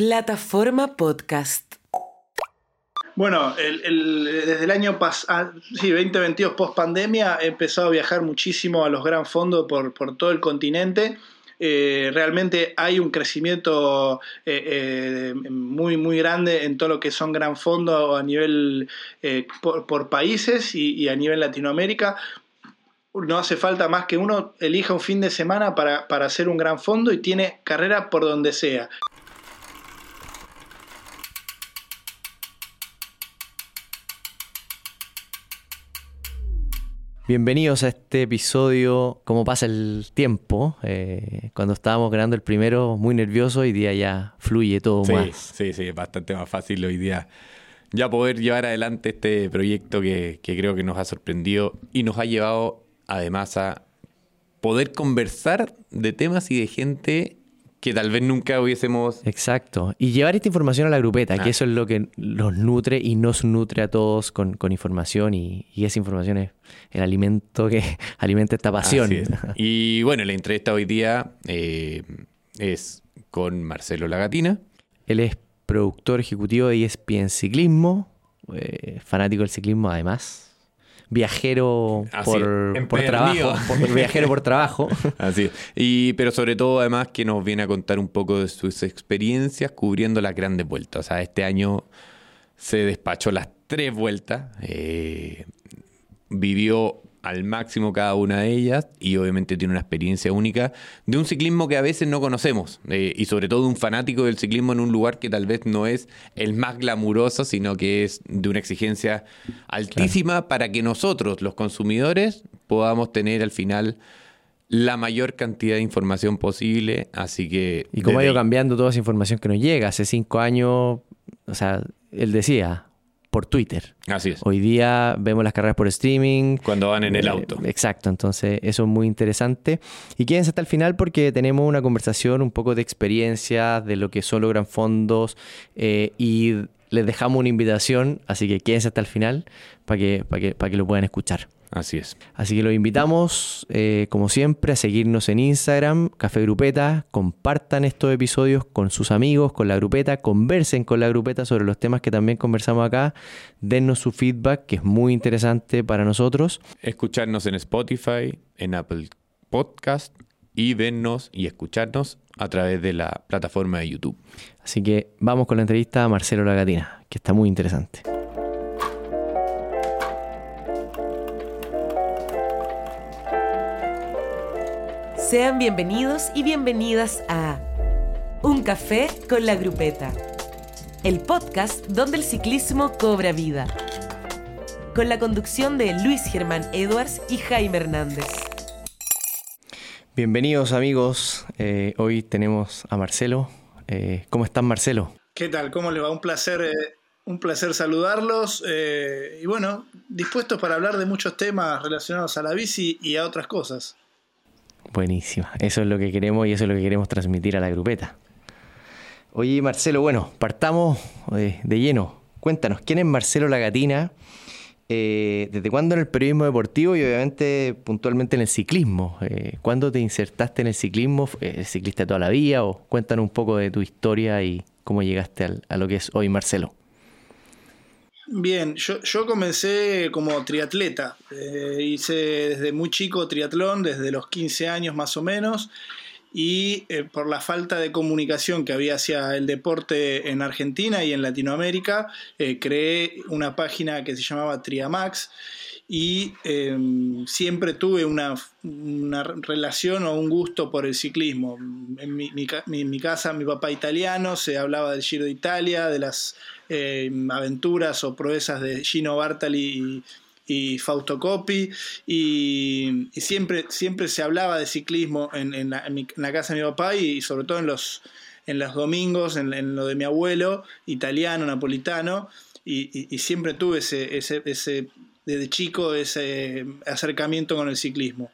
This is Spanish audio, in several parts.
Plataforma Podcast. Bueno, desde el año pasado, sí, 2022 post pandemia, he empezado a viajar muchísimo a los gran fondos por, todo el continente. Eh, realmente hay un crecimiento eh, eh, muy, muy grande en todo lo que son gran fondos a nivel por, países y, a nivel Latinoamérica no hace falta más que uno elija un fin de semana para, para, hacer un gran fondo y tiene carrera por donde sea. Bienvenidos a este episodio, cómo pasa el tiempo. Eh, cuando estábamos grabando el primero, muy nervioso, hoy día ya fluye todo más. Sí, sí, es bastante más fácil hoy día ya poder llevar adelante este proyecto que, que creo que nos ha sorprendido y nos ha llevado además a poder conversar de temas y de gente que tal vez nunca hubiésemos... Exacto. Y llevar esta información a la grupeta, que ah. eso es lo que los nutre y nos nutre a todos con, información y, esa información es el alimento que alimenta esta pasión. Y bueno, la entrevista hoy día eh, es con Marcelo Lagatina. Él es productor ejecutivo de ESPN Ciclismo, eh, fanático del ciclismo además viajero por, por trabajo. viajero por trabajo. Así. Y, pero sobre todo, además, que nos viene a contar un poco de sus experiencias cubriendo las grandes vueltas. O sea, este año se despachó las tres vueltas. Eh, vivió al máximo cada una de ellas y obviamente tiene una experiencia única de un ciclismo que a veces no conocemos eh, y sobre todo un fanático del ciclismo en un lugar que tal vez no es el más glamuroso, sino que es de una exigencia altísima para que nosotros, los consumidores, podamos tener al final la mayor cantidad de información posible, así que... Y cómo ha ido cambiando toda esa información que nos llega. Hace cinco años, o sea, él decía, por Twitter. Así es. Hoy día vemos las carreras por streaming. Cuando van en el eh, auto. Exacto, entonces eso es muy interesante. Y quédense hasta el final porque tenemos una conversación un poco de experiencia, de lo que son los gran fondos eh, y les dejamos una invitación, así que quédense hasta el final para que, para que, para que lo puedan escuchar. Así es. Así que los invitamos, eh, como siempre, a seguirnos en Instagram, Café Grupeta. Compartan estos episodios con sus amigos, con la grupeta. Conversen con la grupeta sobre los temas que también conversamos acá. Dennos su feedback, que es muy interesante para nosotros. Escucharnos en Spotify, en Apple Podcast y vernos y escucharnos a través de la plataforma de YouTube. Así que vamos con la entrevista a Marcelo Lagatina, que está muy interesante. Sean bienvenidos y bienvenidas a Un café con la grupeta, el podcast donde el ciclismo cobra vida, con la conducción de Luis Germán Edwards y Jaime Hernández. Bienvenidos amigos, eh, hoy tenemos a Marcelo. Eh, ¿Cómo están Marcelo? ¿Qué tal? ¿Cómo le va? Un placer, eh, un placer saludarlos y bueno, dispuestos para hablar de muchos temas relacionados a la bici y a otras cosas. Buenísima. Eso es lo que queremos y eso es lo que queremos transmitir a la grupeta. Oye, Marcelo, bueno, partamos de, lleno. Cuéntanos, ¿quién es Marcelo Lagatina? Eh, ¿Desde cuándo en el periodismo deportivo y obviamente puntualmente en el ciclismo? Eh, ¿Cuándo te insertaste en el ciclismo? ¿El ciclista toda la vida? O cuéntanos un poco de tu historia y cómo llegaste a lo que es hoy Marcelo. Bien, yo, yo comencé como triatleta. Eh, hice desde muy chico triatlón, desde los 15 años más o menos, y eh, por la falta de comunicación que había hacia el deporte en Argentina y en Latinoamérica, eh, creé una página que se llamaba Triamax y em, siempre tuve una, relación o un gusto por el ciclismo. En mi, mi, casa, mi papá italiano, se hablaba del Giro de Italia, de las em, aventuras o proezas de Gino Bartali y, Fausto Coppi, y, siempre, siempre se hablaba de ciclismo en, la, casa de mi papá y, sobre todo en los, en los domingos, en, lo de mi abuelo, italiano, napolitano, y, siempre tuve ese, ese, ese desde chico ese acercamiento con el ciclismo.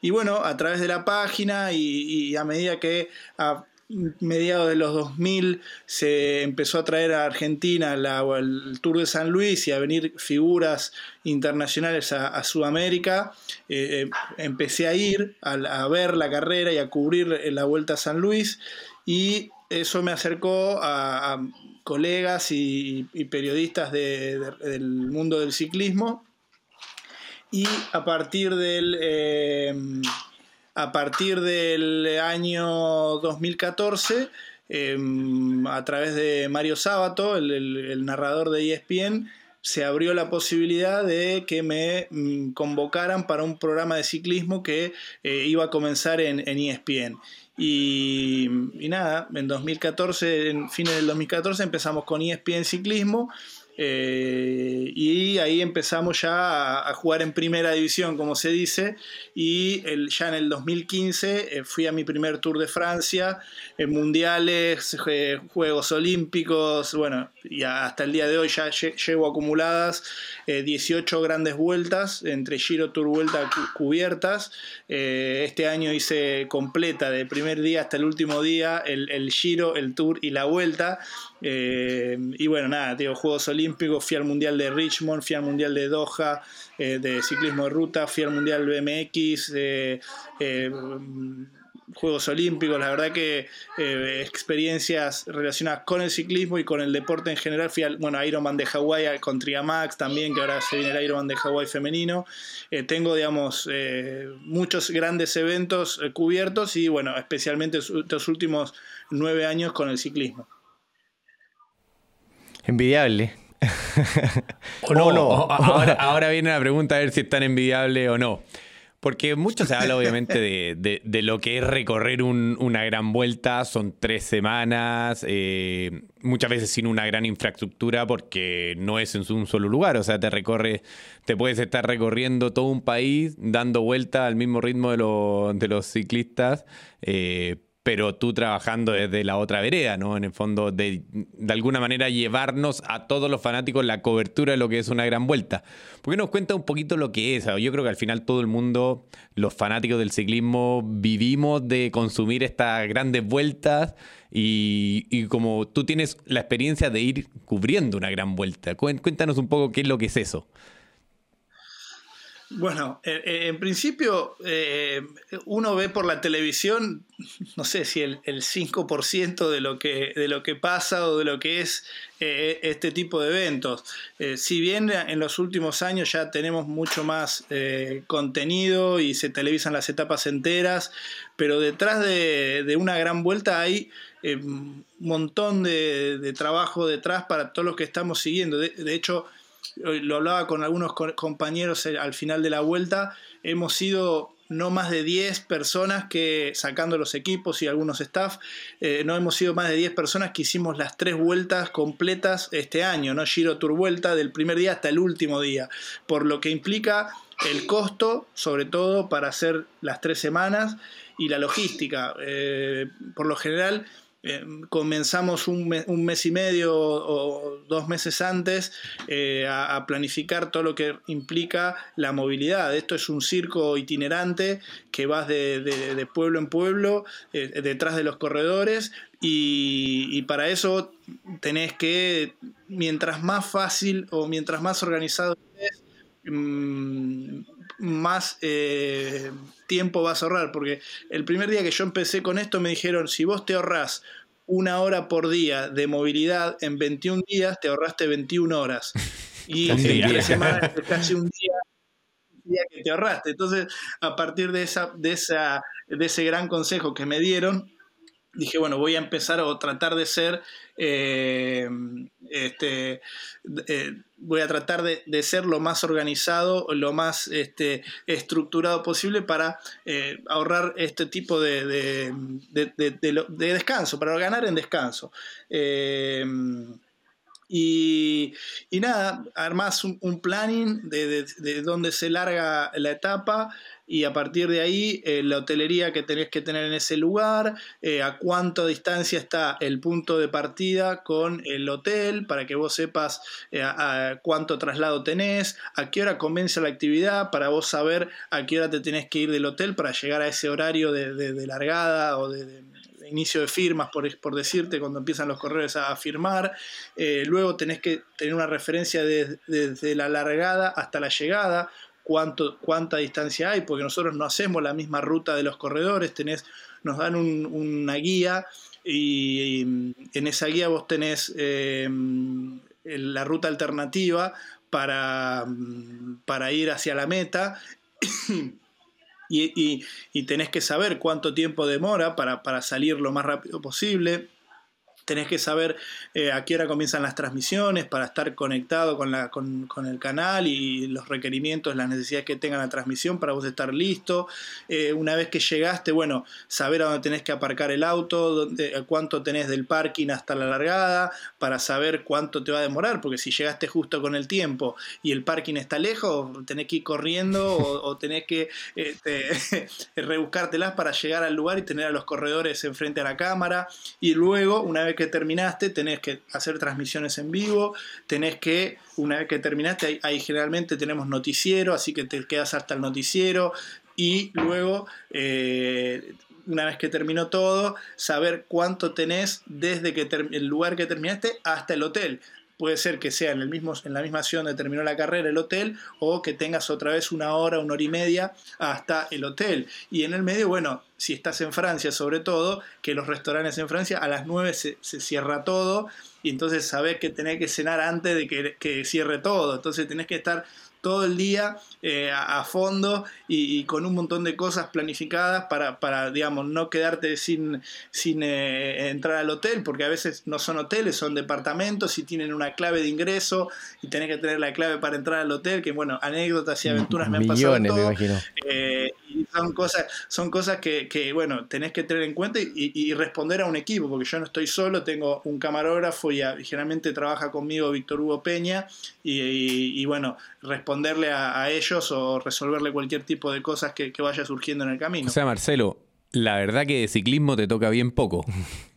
Y bueno, a través de la página y, a medida que a mediados de los 2000 se empezó a traer a Argentina el Tour de San Luis y a venir figuras internacionales a, Sudamérica, eh, eh, empecé a ir a, ver la carrera y a cubrir la Vuelta a San Luis y eso me acercó a, colegas y, periodistas del mundo del ciclismo. Y a partir del, eh, a partir del año 2014, em, a través de Mario Sábato, el, narrador de ESPN, se abrió la posibilidad de que me mm, convocaran para un programa de ciclismo que eh, iba a comenzar en, en ESPN. Y, nada, en 2014, en fines del 2014 empezamos con ESPN Ciclismo eh, y ahí empezamos ya a, jugar en primera división, como se dice, y ya en el 2015 eh, fui a mi primer Tour de Francia, en mundiales, eh, Juegos Olímpicos, bueno, y hasta el día de hoy ya llevo acumuladas 18 grandes vueltas, entre Giro, Tour, Vuelta cubiertas. este año hice completa, del primer día hasta el último día, el Giro, el Tour y la Vuelta. Y bueno, nada, digo, Juegos Olímpicos fui al Mundial de Richmond, fui al Mundial de Doha eh, de ciclismo de ruta, fui al Mundial BMX, eh, eh, Juegos Olímpicos, la verdad que experiencias relacionadas con el ciclismo y con el deporte en general, fui al bueno, Ironman de Hawái con Triamax también, que ahora se viene el Ironman de Hawái femenino, tengo digamos muchos grandes eventos cubiertos y bueno, especialmente estos últimos nueve años con el ciclismo. Envidiable. o no, no. Ahora, viene la pregunta a ver si es tan envidiable o no. Porque mucho se habla obviamente de, lo que es recorrer una gran vuelta, son tres semanas, eh, muchas veces sin una gran infraestructura porque no es en un solo lugar, o sea, te recorre, te puedes estar recorriendo todo un país dando vuelta al mismo ritmo de, los ciclistas, eh, pero tú trabajando desde la otra vereda, ¿no? En el fondo, de, de, alguna manera llevarnos a todos los fanáticos la cobertura de lo que es una gran vuelta. ¿Por qué nos cuenta un poquito lo que es? Yo creo que al final todo el mundo, los fanáticos del ciclismo, vivimos de consumir estas grandes vueltas y, y como tú tienes la experiencia de ir cubriendo una gran vuelta. Cuéntanos un poco qué es lo que es eso. Bueno, eh, eh, en principio eh, uno ve por la televisión, no sé si el, 5% de lo, que, de lo que pasa o de lo que es este tipo de eventos. si bien en los últimos años ya tenemos mucho más contenido y se televisan las etapas enteras, pero detrás de, una gran vuelta hay un montón de, trabajo detrás para todos los que estamos siguiendo. de hecho, lo hablaba con algunos compañeros eh, al final de la vuelta, hemos sido no más de 10 personas que, sacando los equipos y algunos staff, eh, no hemos sido más de 10 personas que hicimos las tres vueltas completas este año, ¿no? Giro Tour Vuelta, del primer día hasta el último día, por lo que implica el costo, sobre todo para hacer las tres semanas, y la logística. Eh, por lo general, eh, comenzamos un, mes y medio o, dos meses antes eh, a, planificar todo lo que implica la movilidad. Esto es un circo itinerante que vas de, pueblo en pueblo, eh, detrás de los corredores, y, para eso tenés que, mientras más fácil o mientras más organizado estés, mm, más tiempo vas a ahorrar. Porque el primer día que yo empecé con esto me dijeron, si vos te ahorrás una hora por día de movilidad en 21 días, te ahorraste 21 horas. Y en tres semanas es casi un día, día, que te ahorraste. Entonces, a partir de, esa, de, esa, de ese gran consejo que me dieron, dije, bueno, voy a empezar a tratar de ser, eh, este, eh, voy a tratar de, ser lo más organizado, lo más este, estructurado posible para eh, ahorrar este tipo de, de, descanso, para ganar en descanso. Y, nada, armás un, planning de, dónde se larga la etapa, y a partir de ahí eh, la hotelería que tenés que tener en ese lugar, eh, a cuánta distancia está el punto de partida con el hotel, para que vos sepas eh, a, cuánto traslado tenés, a qué hora comienza la actividad, para vos saber a qué hora te tenés que ir del hotel para llegar a ese horario de, largada o de, inicio de firmas, por, por, decirte, cuando empiezan los correos a, firmar. luego tenés que tener una referencia desde la largada hasta la llegada, cuánto, cuánta distancia hay, porque nosotros no hacemos la misma ruta de los corredores, tenés, nos dan una guía y, en esa guía vos tenés eh, la ruta alternativa para, para ir hacia la meta. Y, y, tenés que saber cuánto tiempo demora para, para salir lo más rápido posible tenés que saber eh, a qué hora comienzan las transmisiones para estar conectado con, la, con, el canal y los requerimientos, las necesidades que tenga la transmisión para vos estar listo. Eh, una vez que llegaste, bueno, saber a dónde tenés que aparcar el auto, dónde, cuánto tenés del parking hasta la largada, para saber cuánto te va a demorar, porque si llegaste justo con el tiempo y el parking está lejos, tenés que ir corriendo o, tenés que este, rebuscártelas para llegar al lugar y tener a los corredores enfrente a la cámara. Y luego, una vez que terminaste, tenés que hacer transmisiones en vivo, tenés que, una vez que terminaste, ahí, generalmente tenemos noticiero, así que te quedas hasta el noticiero. Y luego... Eh, una vez que terminó todo, saber cuánto tenés desde que el lugar que terminaste hasta el hotel puede ser que sea en, el mismo, en la misma ciudad donde terminó la carrera el hotel o que tengas otra vez una hora, una hora y media hasta el hotel. Y en el medio, bueno, si estás en Francia sobre todo, que los restaurantes en Francia a las 9 se, cierra todo y entonces sabes que tenés que cenar antes de que, que cierre todo. Entonces tenés que estar todo el día eh, a, fondo y, con un montón de cosas planificadas para, para digamos, no quedarte sin, sin eh, entrar al hotel, porque a veces no son hoteles, son departamentos y tienen una clave de ingreso y tenés que tener la clave para entrar al hotel, que bueno, anécdotas y aventuras me han pasado. Me imagino. Eh, y son cosas, son cosas que, que, bueno, tenés que tener en cuenta y, responder a un equipo, porque yo no estoy solo, tengo un camarógrafo y, generalmente trabaja conmigo Víctor Hugo Peña y, bueno, responderle a, ellos o resolverle cualquier tipo de cosas que, vaya surgiendo en el camino. O sea, Marcelo, la verdad que de ciclismo te toca bien poco.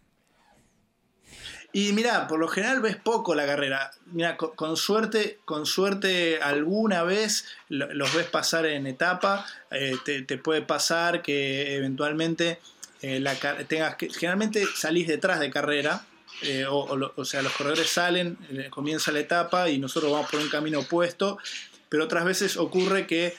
Y mira, por lo general ves poco la carrera. Mira, con, suerte, con suerte alguna vez los ves pasar en etapa. Eh, te, puede pasar que eventualmente eh, tengas que. Generalmente salís detrás de carrera. Eh, o, sea, los corredores salen, comienza la etapa y nosotros vamos por un camino opuesto. Pero otras veces ocurre que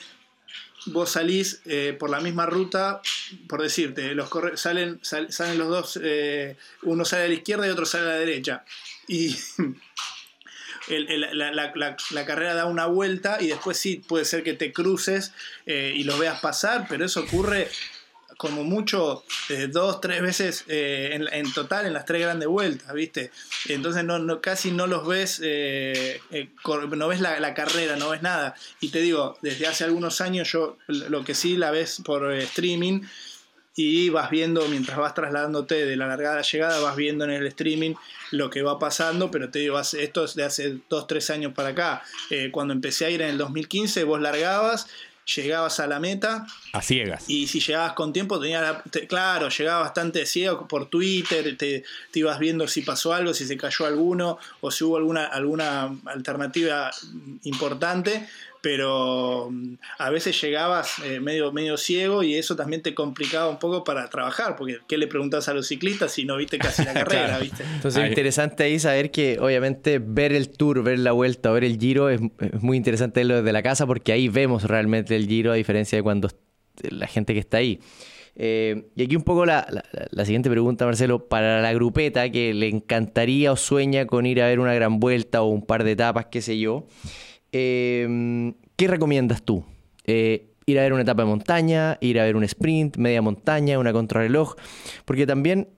vos salís eh, por la misma ruta, por decirte, los salen, salen los dos, eh, uno sale a la izquierda y otro sale a la derecha. Y la, carrera da una vuelta y después sí puede ser que te cruces eh, y los veas pasar, pero eso ocurre como mucho eh, dos, tres veces eh, en, total en las tres grandes vueltas, ¿viste? Entonces casi no los ves, eh, no ves la, carrera, no ves nada. Y te digo, desde hace algunos años yo lo que sí la ves por streaming y vas viendo, mientras vas trasladándote de la largada a la llegada, vas viendo en el streaming lo que va pasando, pero te digo, esto es de hace dos, tres años para acá. cuando empecé a ir en el 2015, vos largabas llegabas a la meta. A ciegas. Y si llegabas con tiempo, tenía claro, llegaba bastante ciego por Twitter, te, ibas viendo si pasó algo, si se cayó alguno o si hubo alguna, alguna alternativa importante pero mm, a veces llegabas eh, medio, medio ciego y eso también te complicaba un poco para trabajar, porque ¿qué le preguntas a los ciclistas si no viste casi la carrera? ¿viste? Entonces es interesante ahí saber que obviamente ver el tour, ver la vuelta, ver el giro es, muy interesante verlo desde la casa porque ahí vemos realmente el giro a diferencia de cuando la gente que está ahí. Eh, y aquí un poco la, la, siguiente pregunta, Marcelo, para la grupeta que le encantaría o sueña con ir a ver una gran vuelta o un par de etapas, qué sé yo. Em, ¿Qué recomiendas tú? Eh, ir a ver una etapa de montaña, ir a ver un sprint, media montaña, una contrarreloj, porque también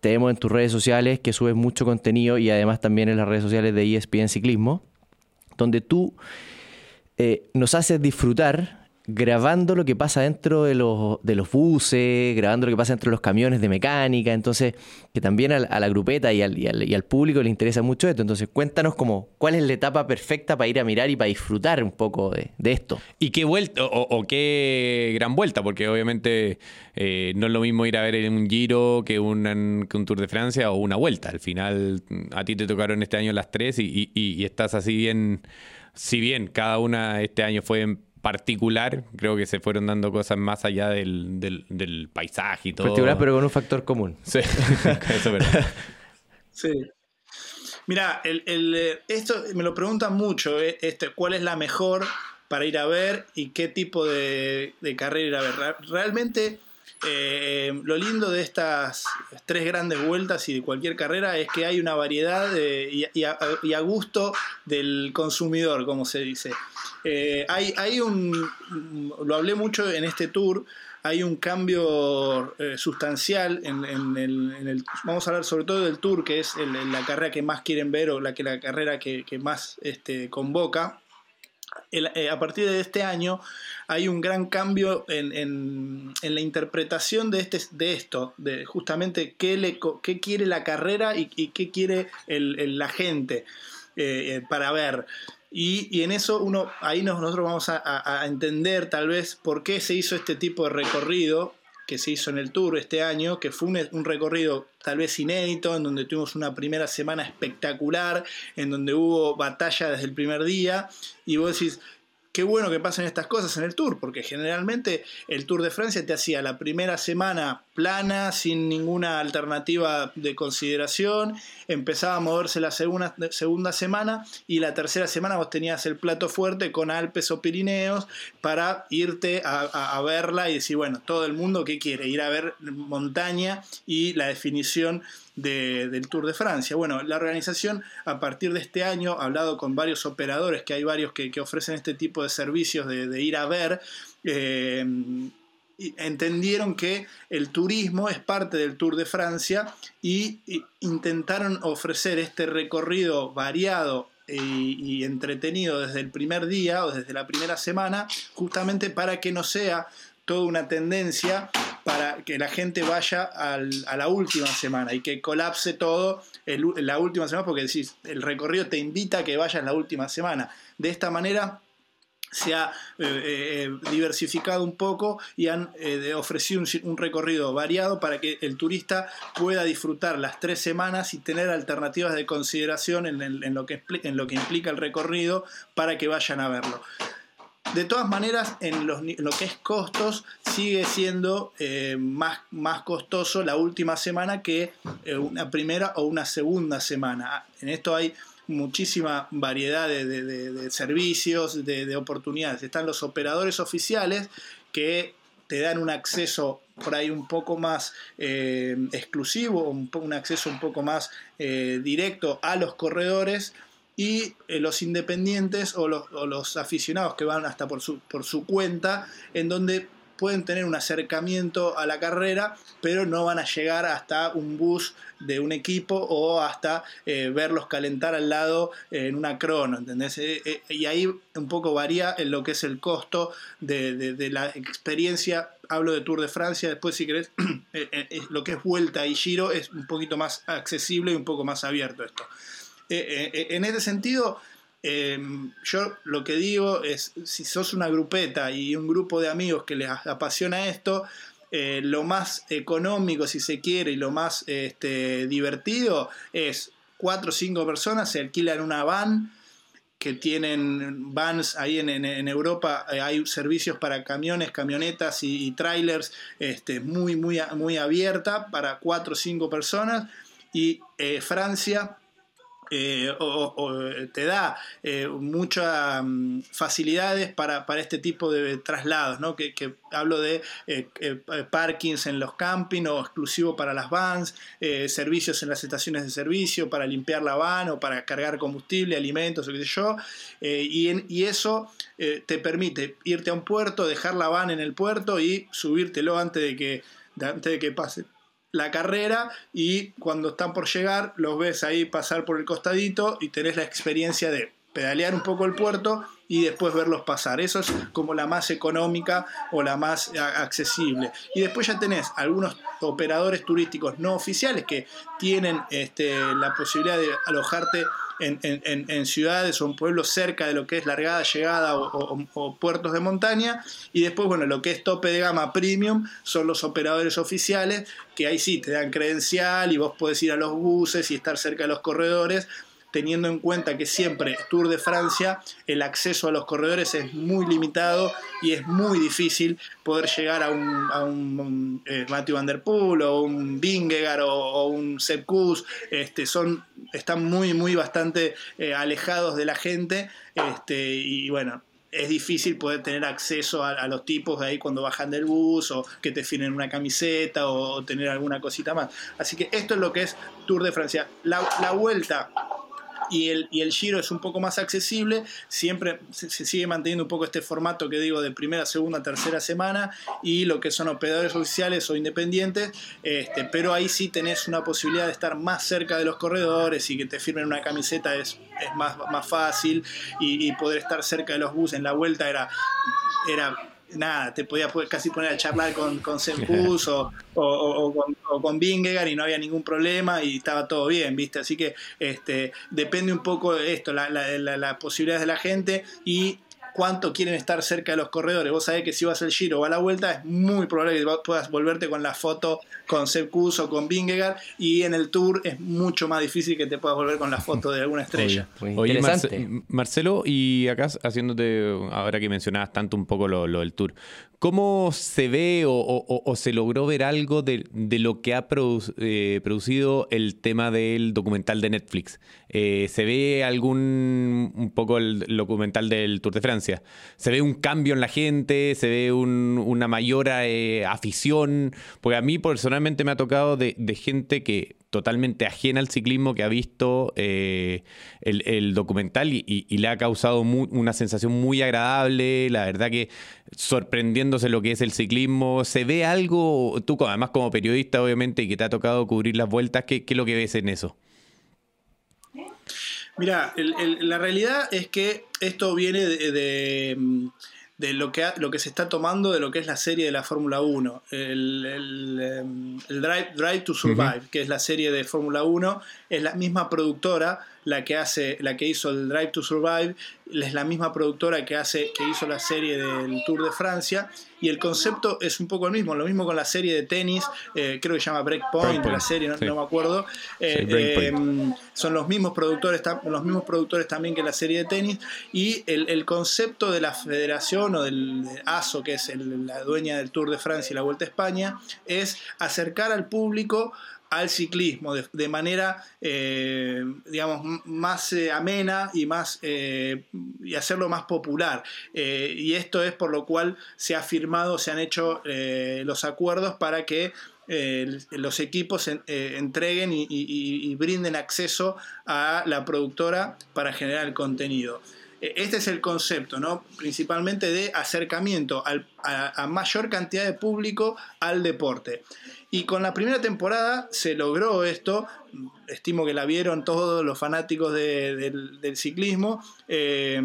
te vemos en tus redes sociales que subes mucho contenido y además también en las redes sociales de ESPN Ciclismo, donde tú eh, nos haces disfrutar grabando lo que pasa dentro de los, de los buses, grabando lo que pasa dentro de los camiones de mecánica, entonces que también a, la grupeta y al, y, al, público le interesa mucho esto, entonces cuéntanos como cuál es la etapa perfecta para ir a mirar y para disfrutar un poco de, esto. Y qué vuelta, o, qué gran vuelta, porque obviamente eh, no es lo mismo ir a ver un giro que un, que un Tour de Francia o una vuelta, al final a ti te tocaron este año las tres y, y estás así bien, si bien cada una este año fue particular, creo que se fueron dando cosas más allá del, del, paisaje y todo. Particular, pero con un factor común. Sí, eso Sí. Mira, el, el, esto me lo preguntan mucho, eh, este, ¿cuál es la mejor para ir a ver y qué tipo de, de carrera ir a ver? Realmente eh, lo lindo de estas tres grandes vueltas y de cualquier carrera es que hay una variedad y, a, gusto del consumidor, como se dice. Eh, hay, hay un, lo hablé mucho en este tour, hay un cambio eh, sustancial en, el, vamos a hablar sobre todo del Tour, que es la carrera que más quieren ver o la, que, la carrera que, más este, convoca. Eh, a partir de este año hay un gran cambio en, la interpretación de, este, de esto, de justamente qué, le, qué quiere la carrera y, qué quiere la gente eh, para ver. Y, en eso uno, ahí nosotros vamos a, entender tal vez por qué se hizo este tipo de recorrido que se hizo en el Tour este año, que fue un, un, recorrido tal vez inédito, en donde tuvimos una primera semana espectacular, en donde hubo batalla desde el primer día, y vos decís, qué bueno que pasen estas cosas en el Tour, porque generalmente el Tour de Francia te hacía la primera semana plana, sin ninguna alternativa de consideración, empezaba a moverse la segunda, segunda semana y la tercera semana vos tenías el plato fuerte con Alpes o Pirineos para irte a, verla y decir, bueno, todo el mundo que quiere ir a ver montaña y la definición del Tour de Francia. Bueno, la organización a partir de este año ha hablado con varios operadores, que hay varios que, ofrecen este tipo de servicios de, ir a ver. Eh, entendieron que el turismo es parte del Tour de Francia y, intentaron ofrecer este recorrido variado y, entretenido desde el primer día o desde la primera semana, justamente para que no sea toda una tendencia para que la gente vaya a la última semana y que colapse todo la última semana, porque decís, el recorrido te invita a que vayas la última semana. De esta manera se ha eh, eh, diversificado un poco y han eh, ofrecido un, recorrido variado para que el turista pueda disfrutar las tres semanas y tener alternativas de consideración en, lo, que, en lo que implica el recorrido para que vayan a verlo. De todas maneras, en, lo que es costos, sigue siendo más, más costoso la última semana que una primera o una segunda semana. En esto hay muchísima variedad de, servicios, de, oportunidades. Están los operadores oficiales que te dan un acceso por ahí un poco más eh, exclusivo, un, acceso un poco más directo a los corredores y eh, los independientes o los, aficionados que van hasta por su cuenta, en donde pueden tener un acercamiento a la carrera, pero no van a llegar hasta un bus de un equipo o hasta eh, verlos calentar al lado en una crono, ¿entendés? Eh, y ahí un poco varía en lo que es el costo de, la experiencia. Hablo de Tour de Francia, después si querés, lo que es vuelta y giro es un poquito más accesible y un poco más abierto esto. Eh, eh, en ese sentido, em, yo lo que digo es, si sos una grupeta y un grupo de amigos que les apasiona esto, eh, lo más económico, si se quiere, y lo más este, divertido es cuatro o cinco personas se alquilan una van que tienen vans ahí en, Europa, hay servicios para camiones, camionetas y, trailers este, muy, muy, muy abierta para cuatro o cinco personas. Y Francia eh, o, te da eh, muchas mm, facilidades para, este tipo de traslados, ¿no? que, hablo de eh, parkings en los campings o exclusivo para las vans, servicios en las estaciones de servicio para limpiar la van o para cargar combustible, alimentos o qué sé yo, y, y, eso te permite irte a un puerto, dejar la van en el puerto y subírtelo antes de que, antes de que pase la carrera y cuando están por llegar los ves ahí pasar por el costadito y tenés la experiencia de pedalear un poco el puerto y después verlos pasar. Eso es como la más económica o la más accesible. Y después ya tenés algunos operadores turísticos no oficiales que tienen este, la posibilidad de alojarte en, ciudades o en pueblos cerca de lo que es largada, llegada o, puertos de montaña. Y después, bueno, lo que es tope de gama premium son los operadores oficiales, que ahí sí te dan credencial y vos podés ir a los buses y estar cerca de los corredores teniendo en cuenta que siempre Tour de Francia el acceso a los corredores es muy limitado y es muy difícil poder llegar a un, a un eh, Matthew Van Der Poel o un Vingegaard o, un Sepp Kuss, este, son, están muy, muy bastante eh, alejados de la gente este, y bueno, es difícil poder tener acceso a, los tipos de ahí cuando bajan del bus o que te firmen una camiseta o, tener alguna cosita más. Así que esto es lo que es Tour de Francia. La, la vuelta y el, y el Giro es un poco más accesible, siempre se, sigue manteniendo un poco este formato que digo de primera, segunda, tercera semana y lo que son operadores oficiales o independientes, este, pero ahí sí tenés una posibilidad de estar más cerca de los corredores y que te firmen una camiseta es, es más, más fácil y, poder estar cerca de los buses en la vuelta era, era nada, te podías casi poner a charlar con, con Sempus o, o, con, o, con Vingegaard y no había ningún problema y estaba todo bien, ¿viste? Así que este, depende un poco de esto, las la, la, posibilidades de la gente y cuánto quieren estar cerca de los corredores. Vos sabés que si vas al Giro o a la vuelta es muy probable que puedas volverte con la foto con Sepp o con Vingegaard y en el Tour es mucho más difícil que te puedas volver con la foto de alguna estrella. Oye, Marcelo, y acá haciéndote, ahora que mencionabas tanto un poco lo, lo del Tour, ¿Cómo se ve o, se logró ver algo de, lo que ha eh, producido el tema del documental de Netflix? Eh, ¿Se ve algún, un poco el documental del Tour de Francia? ¿Se ve un cambio en la gente? ¿Se ve una mayor eh, afición? Porque a mí personalmente me ha tocado de gente que totalmente ajena al ciclismo que ha visto eh, el, documental y, le ha causado una sensación muy agradable, la verdad que sorprendiéndose lo que es el ciclismo, se ve algo, tú además como periodista obviamente y que te ha tocado cubrir las vueltas, ¿qué, es lo que ves en eso? Mira, la realidad es que esto viene de de lo que, lo que se está tomando de lo que es la serie de la Fórmula 1, el, el, em, Drive, Drive, to Survive, que es la serie de Fórmula 1, es la misma productora la que hace, la que hizo el Drive to Survive, es la misma productora que hace, que hizo la serie del Tour de Francia, y el concepto es un poco el mismo, lo mismo con la serie de tenis, eh, creo que se llama Breakpoint, la serie, no, me acuerdo. Eh, em, son los mismos productores, los mismos productores también que la serie de tenis, y el, concepto de la federación o del ASO, que es la dueña del Tour de Francia y la Vuelta a España, es acercar al público al ciclismo de, manera, eh, digamos, más eh, amena y, más, eh, y hacerlo más popular. y esto es por lo cual se ha firmado, se han hecho los acuerdos para que los equipos entreguen y, brinden acceso a la productora para generar el contenido. Este es el concepto, ¿no? Principalmente de acercamiento a mayor cantidad de público al deporte. Y con la primera temporada se logró esto, estimo que la vieron todos los fanáticos del, ciclismo, eh,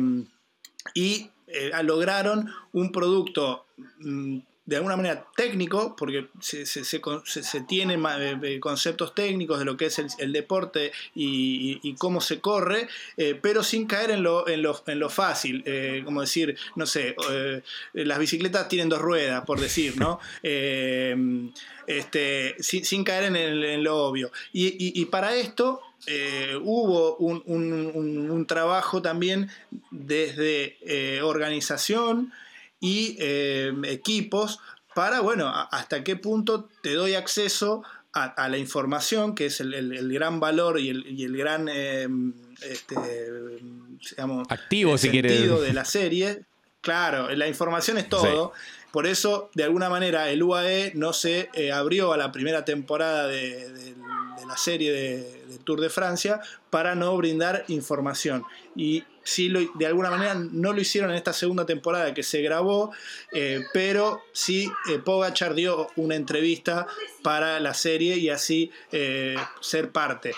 y eh, lograron un producto mm, de alguna manera técnico, porque se, se, tienen eh, eh, conceptos técnicos de lo que es el, deporte y, cómo se corre, eh, pero sin caer en lo, en lo, en lo fácil, como decir, no sé, las bicicletas tienen dos ruedas, por decir, ¿no? este, sin, caer en, lo obvio. Y, para esto hubo un, un, trabajo también desde organización, y eh, equipos para, bueno, hasta qué punto te doy acceso a, la información, que es el, gran valor y el, gran eh, este, activo, si sentido de la serie. Claro, la información es todo. Por eso, de alguna manera, el UAE no se eh, abrió a la primera temporada de, la serie de, Tour de Francia para no brindar información. Y sí, de alguna manera no lo hicieron en esta segunda temporada que se grabó, eh, pero sí eh, Pogachar dio una entrevista para la serie y así ser parte.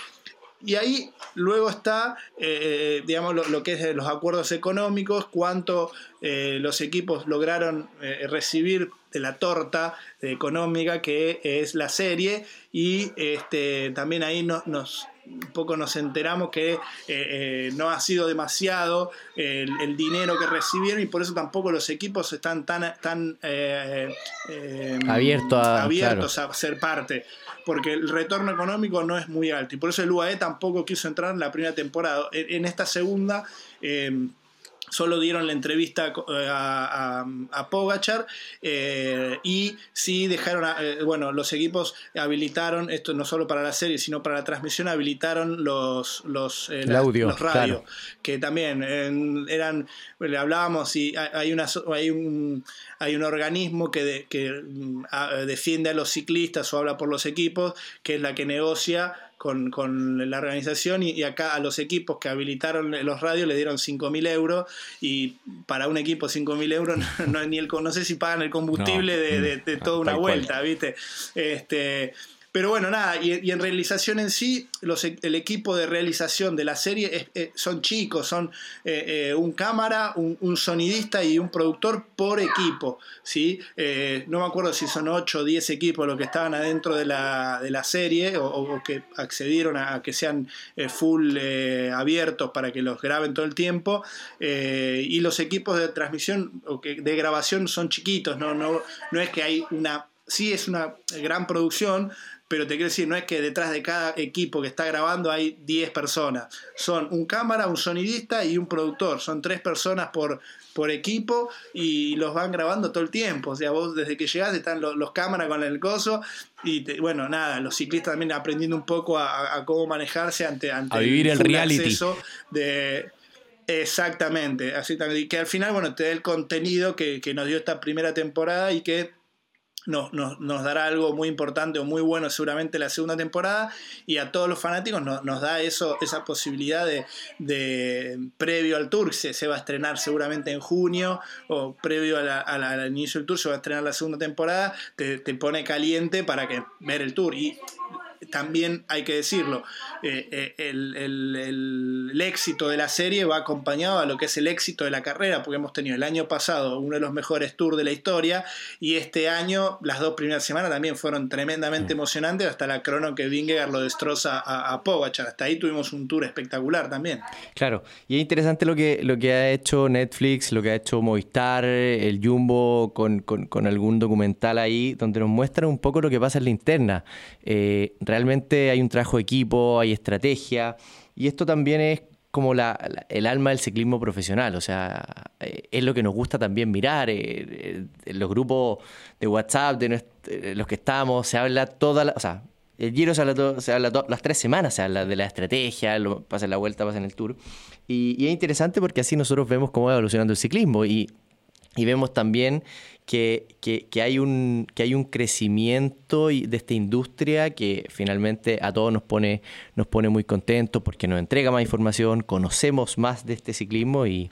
Y ahí luego está, eh, eh, digamos, lo, que es los acuerdos económicos, cuánto eh, los equipos lograron recibir de la torta económica que es la serie. Y este, también ahí nos, un poco nos enteramos que no ha sido demasiado el, dinero que recibieron y por eso tampoco los equipos están tan, tan abiertos a ser parte porque el retorno económico no es muy alto. Y por eso el UAE tampoco quiso entrar en la primera temporada. En, esta segunda, solo dieron la entrevista eh, a, a, Pogachar eh, y sí dejaron, eh, bueno, los equipos habilitaron, esto no solo para la serie, sino para la transmisión, habilitaron los, los, audio, radios, que también eran, le hablábamos y hay, una, hay, un, hay un organismo que, que mm, defiende a los ciclistas o habla por los equipos, que es la que negocia con, la organización y, acá a los equipos que habilitaron los radios le dieron 5.000 euros y para un equipo 5.000 euros no, ni el, no sé si pagan el combustible de, de, toda una vuelta, ¿viste? Este, pero bueno, nada, y, en realización en sí, los, e, el equipo de realización de la serie son chicos, son eh, eh, un cámara, un, sonidista y un productor por equipo. ¿sí? Eh, no me acuerdo si son 8 o 10 equipos los que estaban adentro de la, de la serie o, que accedieron a, que sean full abiertos para que los graben todo el tiempo. y los equipos de transmisión o que, de grabación son chiquitos, no, no, no es que hay una sí es una gran producción, pero te quiero decir, no es que detrás de cada equipo que está grabando hay 10 personas. Son un cámara, un sonidista y un productor. Son tres personas por, por equipo y los van grabando todo el tiempo. O sea, vos desde que llegás están los, cámaras con el coso y bueno, nada, los ciclistas también aprendiendo un poco a, cómo manejarse ante, ante a vivir el, reality. De, Exactamente, así también. Y que al final, bueno, te da el contenido que, que nos dio esta primera temporada y que nos, nos, dará algo muy importante o muy bueno seguramente la segunda temporada y a todos los fanáticos nos, da eso, esa posibilidad de, previo al tour, se, se, va a estrenar seguramente en junio o previo al inicio del tour se va a estrenar la segunda temporada, te, te pone caliente para que ver el tour también hay que decirlo, eh, eh, el, éxito de la serie va acompañado a lo que es el éxito de la carrera, porque hemos tenido el año pasado uno de los mejores tours de la historia y este año las dos primeras semanas también fueron tremendamente emocionantes, hasta la crono que Vingegaard lo destroza a, a Pogachar, hasta ahí tuvimos un tour espectacular también. Claro, y es interesante lo que, lo que ha hecho Netflix, lo que ha hecho Movistar, el Jumbo con, con, algún documental ahí, donde nos muestran un poco lo que pasa en la interna. Eh, realmente hay un trabajo de equipo, hay estrategia, y esto también es como la, el alma del ciclismo profesional, o sea, eh, es lo que nos gusta también mirar. Eh, eh, en los grupos de WhatsApp, de los que estamos, se habla toda la, o sea, el Giro se habla, se habla las tres semanas, se habla de la estrategia, lo, pasa en la vuelta, pasa en el tour. Y, y, es interesante porque así nosotros vemos cómo va evolucionando el ciclismo y, y vemos también que, que, hay un, que hay un crecimiento de esta industria que finalmente a todos nos pone, nos pone muy contentos porque nos entrega más información, conocemos más de este ciclismo y,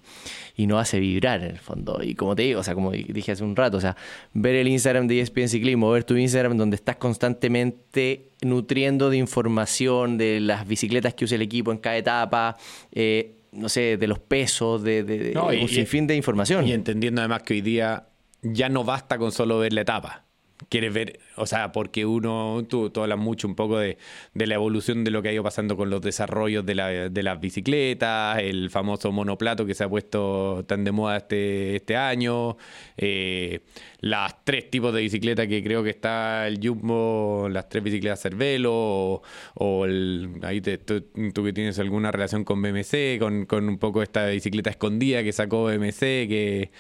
y nos hace vibrar en el fondo. Y como te digo, o sea, como dije hace un rato, o sea, ver el Instagram de ESPN Ciclismo, ver tu Instagram donde estás constantemente nutriendo de información de las bicicletas que usa el equipo en cada etapa, eh, no sé, de los pesos, de, de, un sinfín de información. Y entendiendo además que hoy día ya no basta con solo ver la etapa. Quieres ver, o sea, porque uno, tú, tú hablas mucho un poco de, la evolución de lo que ha ido pasando con los desarrollos de, la, de, las bicicletas, el famoso monoplato que se ha puesto tan de moda este, este año, eh, las tres tipos de bicicleta que creo que está el Jumbo, las tres bicicletas Cervelo, o, el, ahí tú, que tienes alguna relación con BMC, con, con un poco esta bicicleta escondida que sacó BMC, que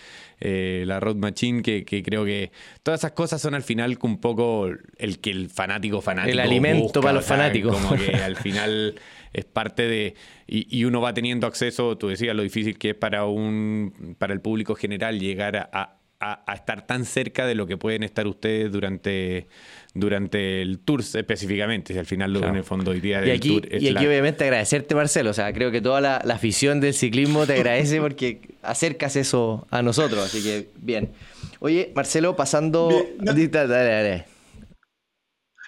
eh, la Road Machine, que, creo que todas esas cosas son al final un poco el que el fanático fanático. El alimento para los fanáticos. Como que al final es parte de. Y, uno va teniendo acceso, tú decías lo difícil que es para un para el público general llegar a a, estar tan cerca de lo que pueden estar ustedes durante, durante el tour específicamente, si al final lo en el fondo hoy día del tour Y aquí obviamente agradecerte Marcelo, o sea, creo que toda la, afición del ciclismo te agradece porque acercas eso a nosotros, así que bien. Oye, Marcelo, pasando... Dale, dale.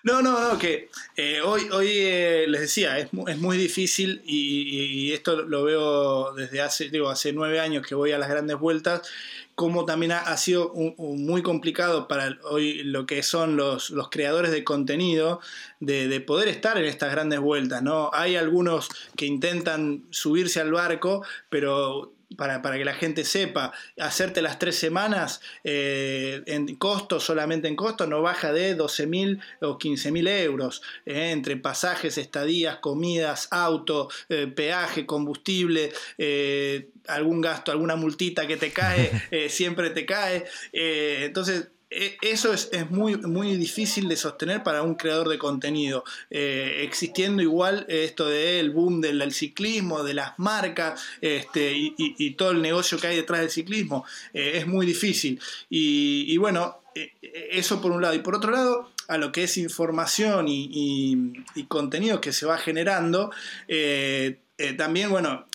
No, no, no, que eh, hoy, hoy eh, les decía, es, muy difícil y, esto lo veo desde hace, digo, hace nueve años que voy a las grandes vueltas, como también ha, sido muy complicado para hoy lo que son los, los creadores de contenido de, de, poder estar en estas grandes vueltas, ¿no? Hay algunos que intentan subirse al barco, pero para, que la gente sepa, hacerte las tres semanas eh, en costo, solamente en costo, no baja de 12 mil o 15 mil euros, eh, entre pasajes, estadías, comidas, auto, eh, peaje, combustible, algún gasto, alguna multita que te cae, siempre te cae. entonces, eso es, muy, muy difícil de sostener para un creador de contenido. Eh, existiendo igual esto del boom del, ciclismo, de las marcas este, y, todo el negocio que hay detrás del ciclismo, eh, es muy difícil. Y, bueno, eh, eso por un lado. Y por otro lado, a lo que es información y, contenido que se va generando, también, bueno,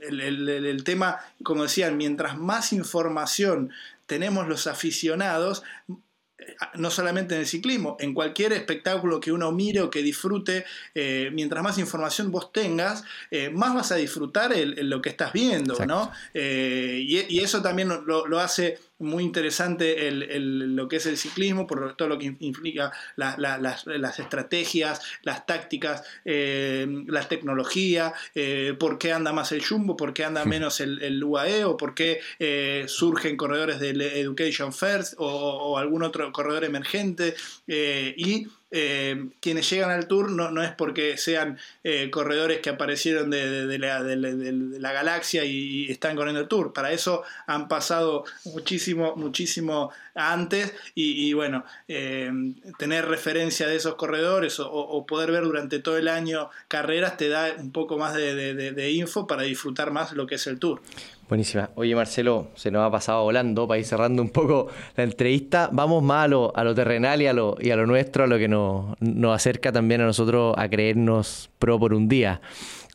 el, tema, como decían, mientras más información tenemos los aficionados, eh, no solamente en el ciclismo, en cualquier espectáculo que uno mire o que disfrute, eh, mientras más información vos tengas, eh, más vas a disfrutar lo que estás viendo, ¿no? Y, eso también lo hace muy interesante lo que es el ciclismo, por todo lo que implica las, estrategias, las tácticas, eh, la tecnología, eh, por qué anda más el Jumbo, por qué anda menos el, UAE, o por qué eh, surgen corredores del Education First o, algún otro corredor emergente. y eh, quienes llegan al Tour no, es porque sean eh, corredores que aparecieron de, la, galaxia y, están corriendo el Tour. Para eso han pasado muchísimo, muchísimo antes y, bueno, eh, tener referencia de esos corredores o, poder ver durante todo el año carreras te da un poco más de info para disfrutar más lo que es el Tour. Buenísima. Oye, Marcelo, se nos ha pasado volando para ir cerrando un poco la entrevista. Vamos más a lo, a lo terrenal y a lo, y a lo nuestro, a lo que nos, nos acerca también a nosotros a creernos pro por un día.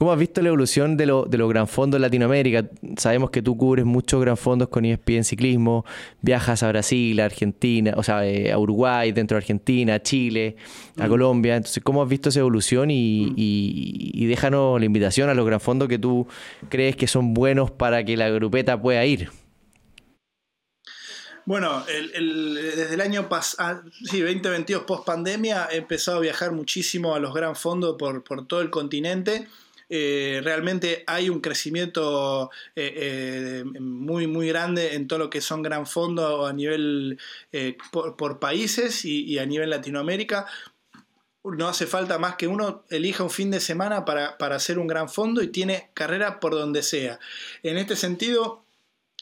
¿Cómo has visto la evolución de, lo, de los gran fondos en Latinoamérica? Sabemos que tú cubres muchos gran fondos con ESPN Ciclismo, viajas a Brasil, a Argentina, o sea, eh, a Uruguay, dentro de Argentina, a Chile, a mm. Colombia. Entonces, ¿cómo has visto esa evolución? Y, mm. y, déjanos la invitación a los gran fondos que tú crees que son buenos para que la grupeta pueda ir. Bueno, desde el año pasado, ah, sí, 2022 post pandemia, he empezado a viajar muchísimo a los gran fondos por, por todo el continente eh, realmente hay un crecimiento eh, eh, muy, muy grande en todo lo que son gran fondos a nivel por, países y, a nivel Latinoamérica no hace falta más que uno elija un fin de semana para, para, hacer un gran fondo y tiene carrera por donde sea. En este sentido,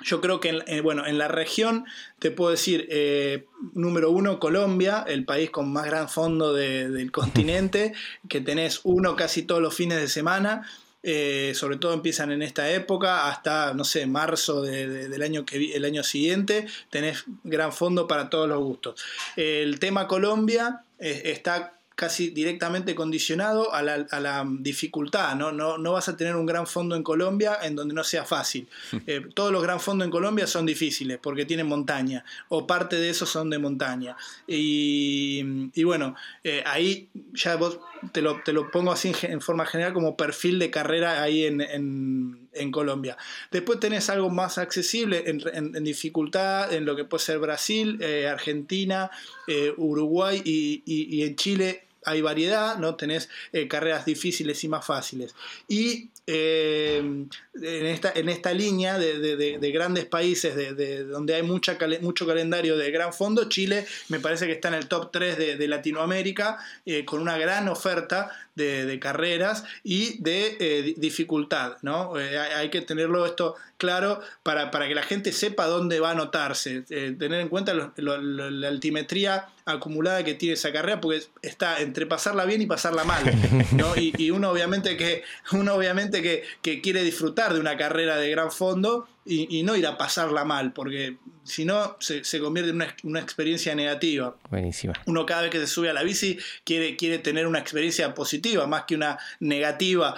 yo creo que en, eh, bueno, en la región te puedo decir, eh, número uno, Colombia, el país con más gran fondo del continente, que tenés uno casi todos los fines de semana. Eh, sobre todo empiezan en esta época hasta, no sé, marzo del año, que, el año siguiente, tenés gran fondo para todos los gustos. El tema Colombia está casi directamente condicionado a la, dificultad. ¿no? No, no vas a tener un gran fondo en Colombia en donde no sea fácil. Eh, todos los gran fondos en Colombia son difíciles porque tienen montaña o parte de esos son de montaña. Y, bueno, eh, ahí ya vos te lo, te lo, pongo así en forma general como perfil de carrera ahí en, en, Colombia. Después tenés algo más accesible en, dificultad en lo que puede ser Brasil, eh, Argentina, Uruguay y, y en Chile hay variedad, ¿no? Tenés eh, carreras difíciles y más fáciles. Y eh, en, esta, en esta línea de, grandes países de, donde hay mucha, mucho calendario de gran fondo, Chile me parece que está en el top 3 de, Latinoamérica, eh, con una gran oferta de, carreras y de dificultad. ¿no? hay que tenerlo esto claro para, que la gente sepa dónde va a anotarse. tener en cuenta la altimetría acumulada que tiene esa carrera, porque está entre pasarla bien y pasarla mal. ¿no? Y, uno obviamente que, uno obviamente que, que quiere disfrutar de una carrera de gran fondo y, no ir a pasarla mal, porque si no se, convierte en una, experiencia negativa. Buenísima. Uno cada vez que se sube a la bici quiere, quiere tener una experiencia positiva, más que una negativa,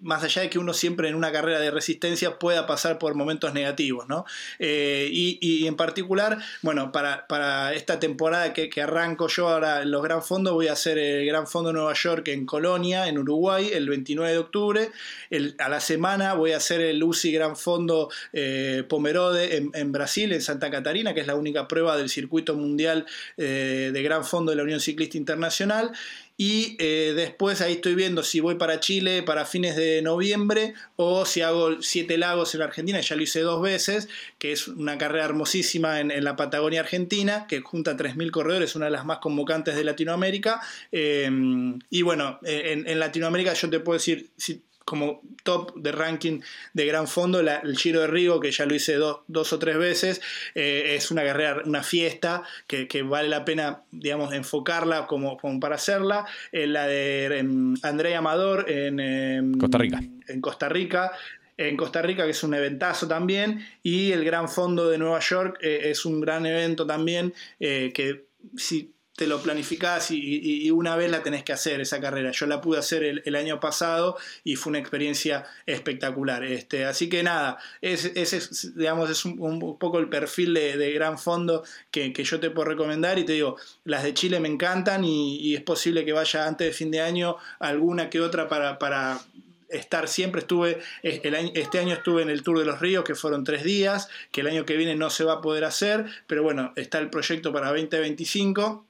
más allá de que uno siempre en una carrera de resistencia pueda pasar por momentos negativos. ¿no? Eh, y, en particular, bueno, para, para esta temporada que, arranco yo ahora en los Gran Fondos, voy a hacer el Gran Fondo Nueva York en Colonia, en Uruguay, el 29 de octubre. a la semana voy a hacer el UCI Gran Fondo eh, Pomerode en, Brasil, en Santa Catarina, que es la única prueba del circuito mundial eh, de gran fondo de la Unión Ciclista Internacional. Y eh, después ahí estoy viendo si voy para Chile para fines de noviembre o si hago Siete Lagos en Argentina, ya lo hice dos veces, que es una carrera hermosísima en, la Patagonia Argentina, que junta 3.000 corredores, una de las más convocantes de Latinoamérica. y bueno, en, Latinoamérica yo te puedo decir, como top de ranking de gran fondo. el Giro de Río, que ya lo hice dos o tres veces, eh, es una carrera, una fiesta que, vale la pena, digamos, enfocarla como, para hacerla. Eh, la de em, Andrea Amador en em, Costa Rica. En Costa Rica en Costa Rica, que es un eventazo también, y el Gran Fondo de Nueva York eh, es un gran evento también, que si te lo planificás y, una vez la tenés que hacer esa carrera. Yo la pude hacer el, año pasado y fue una experiencia espectacular. Este, así que nada, ese es, digamos, es un, poco el perfil de, gran fondo que, yo te puedo recomendar y te digo, las de Chile me encantan y, es posible que vaya antes de fin de año alguna que otra para, para estar siempre. Estuve, este año estuve en el Tour de los Ríos, que fueron tres días, que el año que viene no se va a poder hacer, pero bueno, está el proyecto para 2025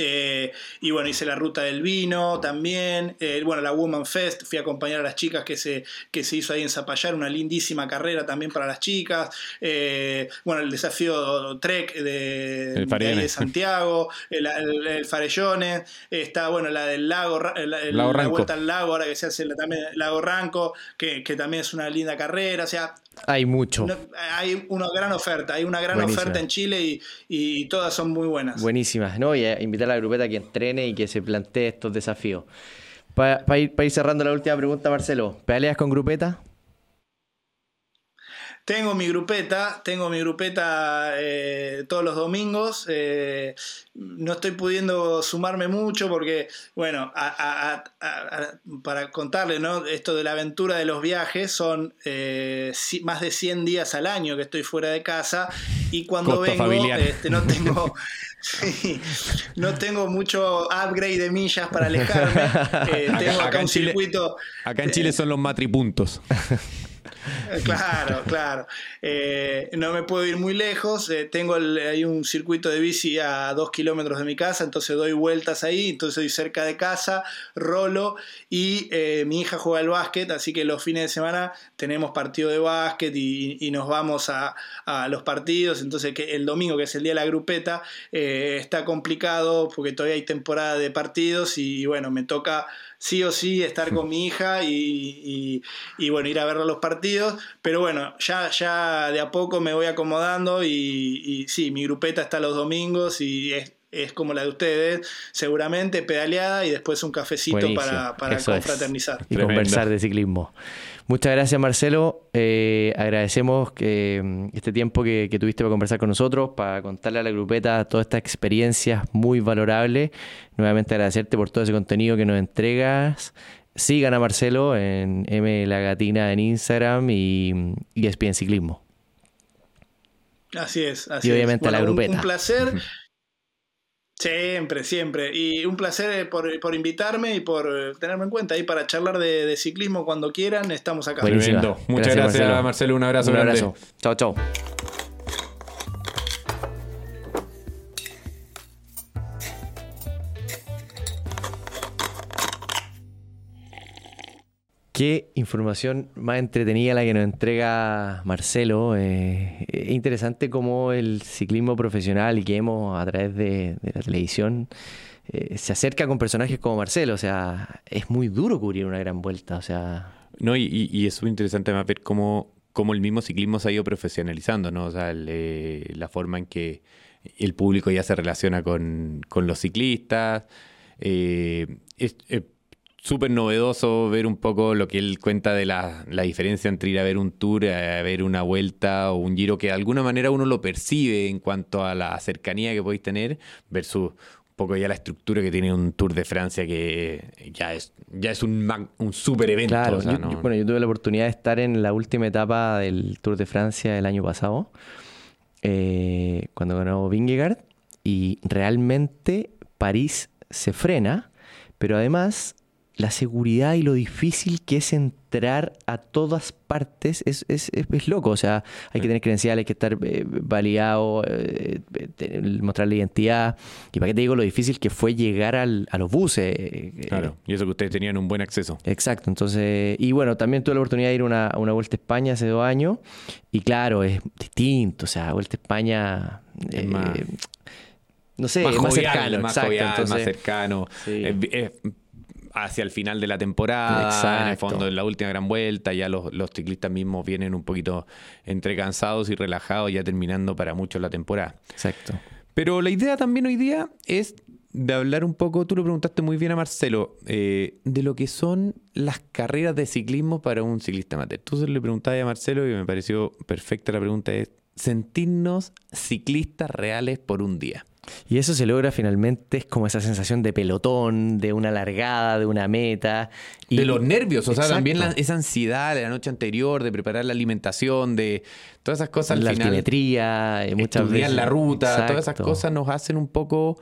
eh, y bueno, hice la ruta del vino también. Eh, bueno, la Woman Fest, fui a acompañar a las chicas que se, que se hizo ahí en Zapallar, una lindísima carrera también para las chicas. Eh, bueno, el desafío Trek de, de, Santiago, el, el, Farellones, está bueno, la del lago, la, vuelta al lago, ahora que se hace también el lago Ranco, que, que también es una linda carrera. O sea, hay mucho. hay una gran oferta, hay una gran oferta en Chile y, todas son muy buenas. Buenísimas, ¿no? Y invitar a la grupeta que entrene y que se plantee estos desafíos. Para ir, ir cerrando la última pregunta, Marcelo, ¿pedaleas con grupeta? Tengo mi grupeta, tengo mi grupeta eh, todos los domingos. Eh, no estoy pudiendo sumarme mucho porque, bueno, para contarle, ¿no? Esto de la aventura de los viajes son eh, más de 100 días al año que estoy fuera de casa y cuando vengo este, no tengo... no tengo mucho upgrade de millas para alejarme. tengo acá, un circuito. acá en Chile son los matripuntos. Claro, claro. Eh, no me puedo ir muy lejos. Eh, tengo hay un circuito de bici a dos kilómetros de mi casa, entonces doy vueltas ahí. Entonces estoy cerca de casa, rolo y eh, mi hija juega al básquet, así que los fines de semana tenemos partido de básquet y, nos vamos a, los partidos. Entonces que el domingo, que es el día de la grupeta, está complicado porque todavía hay temporada de partidos y bueno, me toca sí o sí estar con mi hija y, bueno, ir a ver los partidos. Pero bueno, ya, ya de a poco me voy acomodando y, sí, mi grupeta está los domingos y es, como la de ustedes, seguramente pedaleada y después un cafecito para, para confraternizar. Y conversar de ciclismo. Muchas gracias, Marcelo. Eh, agradecemos que, mm, este tiempo que, tuviste para conversar con nosotros, para contarle a la grupeta todas estas experiencias muy valorables. Nuevamente agradecerte por todo ese contenido que nos entregas. Sigan a Marcelo en M Lagatina en Instagram y, y ESPN Ciclismo. Así es, así y obviamente a la grupeta. un placer. Siempre, siempre. Y un placer eh, por, invitarme y por eh, tenerme en cuenta ahí para charlar de, ciclismo cuando quieran. Estamos acá. Muchas gracias, Marcelo. Un abrazo. Un abrazo. Chao, chao. Qué información más entretenida la que nos entrega Marcelo. Eh, es interesante cómo el ciclismo profesional que hemos a través de, la televisión eh, se acerca con personajes como Marcelo. O sea, es muy duro cubrir una gran vuelta. O sea. No, y, es muy interesante ver cómo, cómo, el mismo ciclismo se ha ido profesionalizando, ¿no? O sea, eh, la forma en que el público ya se relaciona con, los ciclistas. Súper novedoso ver un poco lo que él cuenta de la, diferencia entre ir a ver un tour, a ver una vuelta o un giro, que de alguna manera uno lo percibe en cuanto a la cercanía que podéis tener, versus un poco ya la estructura que tiene un Tour de Francia que ya es, ya es un, un super evento. Claro, bueno, yo tuve la oportunidad de estar en la última etapa del Tour de Francia el año pasado, eh, cuando ganó Vingegaard, y realmente París se frena, pero además la seguridad y lo difícil que es entrar a todas partes es, es, es, loco. O sea, hay que tener credenciales, hay que estar eh, validado, eh, mostrar la identidad. Y para qué te digo lo difícil que fue llegar al, a los buses. Claro, y eso que ustedes tenían un buen acceso. Exacto, entonces, y bueno, también tuve la oportunidad de ir una, a una vuelta a España hace dos años. Y claro, es distinto. O sea, vuelta a España. no sé, más, más cercano, más, más cercano hacia el final de la temporada, en el fondo en la última gran vuelta, ya los, ciclistas mismos vienen un poquito entre cansados y relajados, ya terminando para muchos la temporada. Exacto. Pero la idea también hoy día es de hablar un poco, tú lo preguntaste muy bien a Marcelo, eh, de lo que son las carreras de ciclismo para un ciclista amateur. Tú se le preguntabas a Marcelo y me pareció perfecta la pregunta, es sentirnos ciclistas reales por un día. Y eso se logra finalmente, es como esa sensación de pelotón, de una largada, de una meta. Y... De los nervios, o sea, también esa ansiedad de la noche anterior, de preparar la alimentación, de todas esas cosas. la altimetría, eh, muchas veces. la ruta, todas esas cosas nos hacen un poco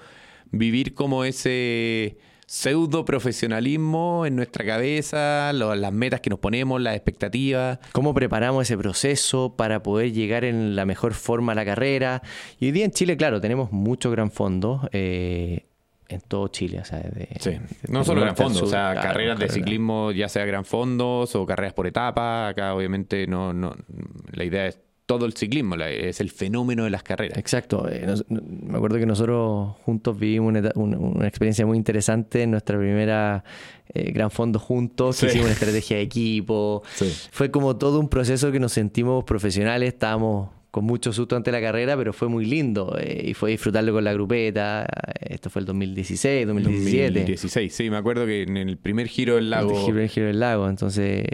vivir como ese pseudo profesionalismo en nuestra cabeza, las metas que nos ponemos, las expectativas. ¿Cómo preparamos ese proceso para poder llegar en la mejor forma a la carrera? Y hoy día en Chile, claro, tenemos mucho gran fondo. Eh, en todo Chile, o sea, sí. no solo gran fondo, o sea, carreras de ciclismo, ya sea gran fondos o carreras por etapa, acá obviamente no, no, la idea es todo el ciclismo, es el fenómeno de las carreras. Exacto. Eh, me acuerdo que nosotros juntos vivimos una, experiencia muy interesante en nuestra primera eh, Gran Fondo juntos, hicimos una estrategia de equipo. Fue como todo un proceso que nos sentimos profesionales, estábamos con mucho susto ante la carrera, pero fue muy lindo eh, y fue disfrutarlo con la grupeta. Esto fue el 2016, 2017. 2016, sí, me acuerdo que en el primer giro del lago. El primer giro del lago, entonces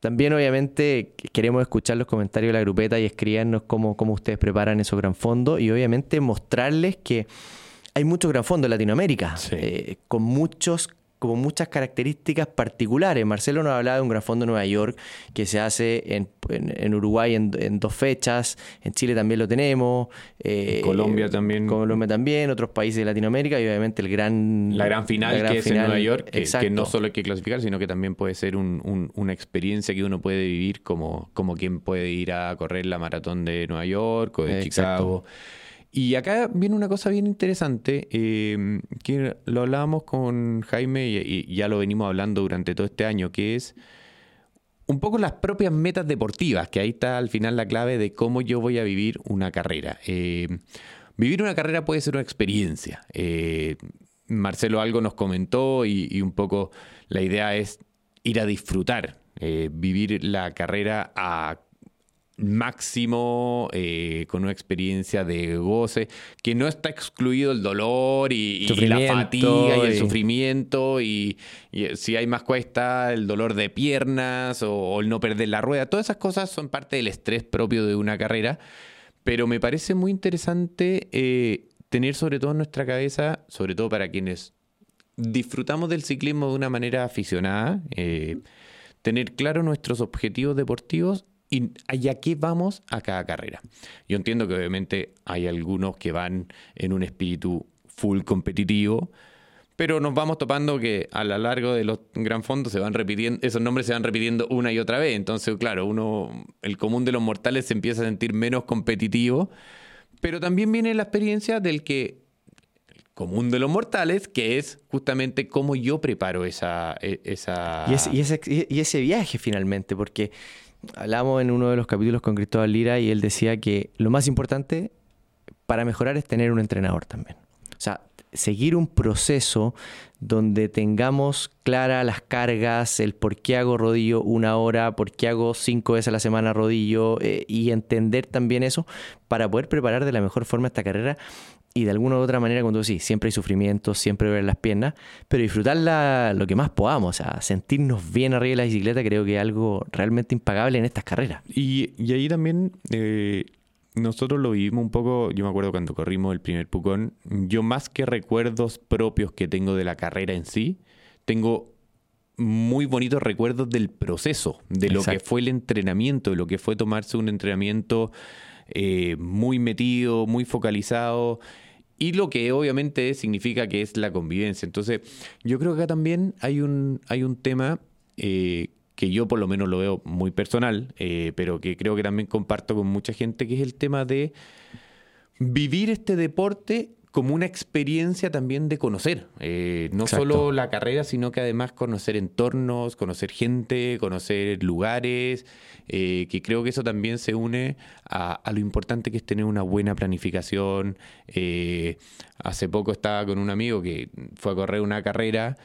también, obviamente, queremos escuchar los comentarios de la grupeta y escribirnos cómo, cómo ustedes preparan esos gran fondos y, obviamente, mostrarles que hay muchos gran fondos en Latinoamérica, eh, con muchos como muchas características particulares. Marcelo nos hablaba de un gran fondo en Nueva York que se hace en, Uruguay en, dos fechas, en Chile también lo tenemos, eh, Colombia también. Colombia también, otros países de Latinoamérica y obviamente el gran... La gran final que es en Nueva York, que, no solo hay que clasificar, sino que también puede ser una experiencia que uno puede vivir como, como quien puede ir a correr la maratón de Nueva York o de Chicago. Y acá viene una cosa bien interesante, eh, que lo hablábamos con Jaime y, ya lo venimos hablando durante todo este año, que es un poco las propias metas deportivas, que ahí está al final la clave de cómo yo voy a vivir una carrera. Eh, vivir una carrera puede ser una experiencia. Eh, Marcelo algo nos comentó y, un poco la idea es ir a disfrutar, vivir la carrera a máximo, eh, con una experiencia de goce, que no está excluido el dolor y, la fatiga y el sufrimiento, y, si hay más cuesta, el dolor de piernas o, el no perder la rueda, todas esas cosas son parte del estrés propio de una carrera, pero me parece muy interesante eh, tener sobre todo en nuestra cabeza, sobre todo para quienes disfrutamos del ciclismo de una manera aficionada, eh, tener claro nuestros objetivos deportivos y a qué vamos a cada carrera. Yo entiendo que obviamente hay algunos que van en un espíritu full competitivo, pero nos vamos topando que a lo largo de los gran fondos se van repitiendo, esos nombres se van repitiendo una y otra vez. Entonces, claro, uno, el común de los mortales se empieza a sentir menos competitivo, pero también viene la experiencia del que común de los mortales, que es justamente cómo yo preparo esa... E, esa... Y, ese, y ese viaje finalmente, porque hablamos en uno de los capítulos con Cristóbal Lira y él decía que lo más importante para mejorar es tener un entrenador también. O sea, seguir un proceso donde tengamos claras las cargas, el por qué hago rodillo una hora, por qué hago cinco veces a la semana rodillo eh, y entender también eso para poder preparar de la mejor forma esta carrera y de alguna u otra manera, cuando sí, siempre hay sufrimiento, siempre ver las piernas, pero disfrutarla lo que más podamos, o sea, sentirnos bien arriba de la bicicleta creo que es algo realmente impagable en estas carreras. Y, ahí también eh, nosotros lo vivimos un poco, yo me acuerdo cuando corrimos el primer Pucón, yo más que recuerdos propios que tengo de la carrera en sí, tengo muy bonitos recuerdos del proceso, de lo que fue el entrenamiento, de lo que fue tomarse un entrenamiento eh, muy metido, muy focalizado y lo que obviamente significa que es la convivencia. Entonces, yo creo que acá también hay un, hay un tema eh, que yo por lo menos lo veo muy personal, eh, pero que creo que también comparto con mucha gente, que es el tema de vivir este deporte como una experiencia también de conocer, eh, no solo la carrera, sino que además conocer entornos, conocer gente, conocer lugares, eh, que creo que eso también se une a, lo importante que es tener una buena planificación. Eh, hace poco estaba con un amigo que fue a correr una carrera,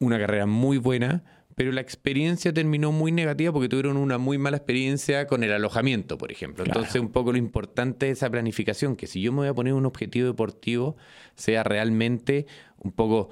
una carrera muy buena, pero la experiencia terminó muy negativa porque tuvieron una muy mala experiencia con el alojamiento, por ejemplo. Entonces, un poco lo importante de esa planificación, que si yo me voy a poner un objetivo deportivo, sea realmente un poco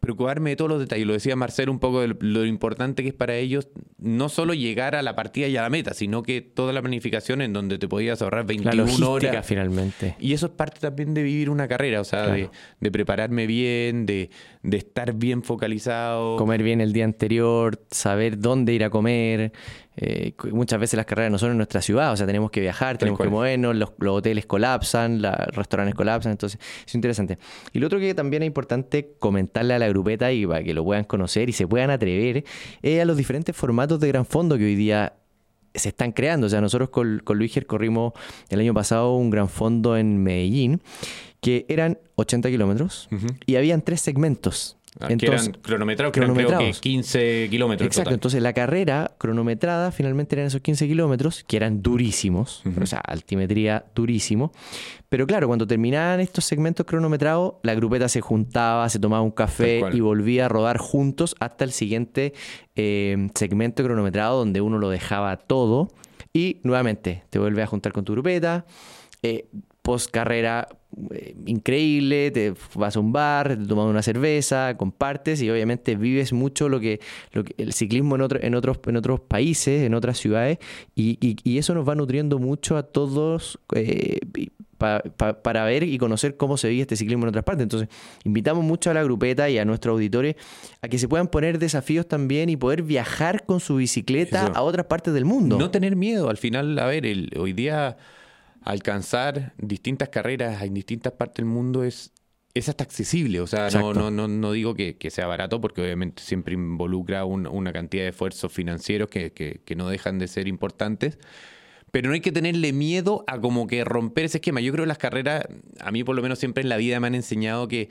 preocuparme de todos los detalles. Lo decía Marcelo un poco de lo importante que es para ellos no solo llegar a la partida y a la meta, sino que toda la planificación en donde te podías ahorrar 21 horas. finalmente. Y eso es parte también de vivir una carrera, o sea, de, prepararme bien, de, de, estar bien focalizado. Comer bien el día anterior, saber dónde ir a comer, eh, muchas veces las carreras no son en nuestra ciudad, o sea, tenemos que viajar, tenemos que movernos, los, hoteles colapsan, los restaurantes colapsan, entonces es interesante. Y lo otro que también es importante comentarle a la grupeta y para que lo puedan conocer y se puedan atrever es a los diferentes formatos de gran fondo que hoy día se están creando. O sea, nosotros con, con Luis corrimos el año pasado un gran fondo en Medellín que eran 80 kilómetros y habían tres segmentos. Ah, entonces, eran cronometrados, creo que 15 kilómetros. Exacto, entonces la carrera cronometrada finalmente eran esos 15 kilómetros, que eran durísimos, o sea, altimetría durísimo. Pero claro, cuando terminaban estos segmentos cronometrados, la grupeta se juntaba, se tomaba un café y volvía a rodar juntos hasta el siguiente eh, segmento cronometrado donde uno lo dejaba todo y nuevamente te vuelve a juntar con tu grupeta. Eh, post carrera eh, increíble, te vas a un bar, te tomas una cerveza, compartes y obviamente vives mucho lo que, lo que el ciclismo en, otro, en, otros, en otros países, en otras ciudades, y, y, eso nos va nutriendo mucho a todos eh, para ver y conocer cómo se vive este ciclismo en otras partes. Entonces, invitamos mucho a la grupeta y a nuestros auditores a que se puedan poner desafíos también y poder viajar con su bicicleta a otras partes del mundo. No tener miedo, al final, a ver, el, hoy día alcanzar distintas carreras en distintas partes del mundo es, es hasta accesible. O sea, no, no, no, no, digo que, sea barato porque obviamente siempre involucra una cantidad de esfuerzos financieros que, que, no dejan de ser importantes. Pero no hay que tenerle miedo a como que romper ese esquema. Yo creo que las carreras, a mí por lo menos siempre en la vida me han enseñado que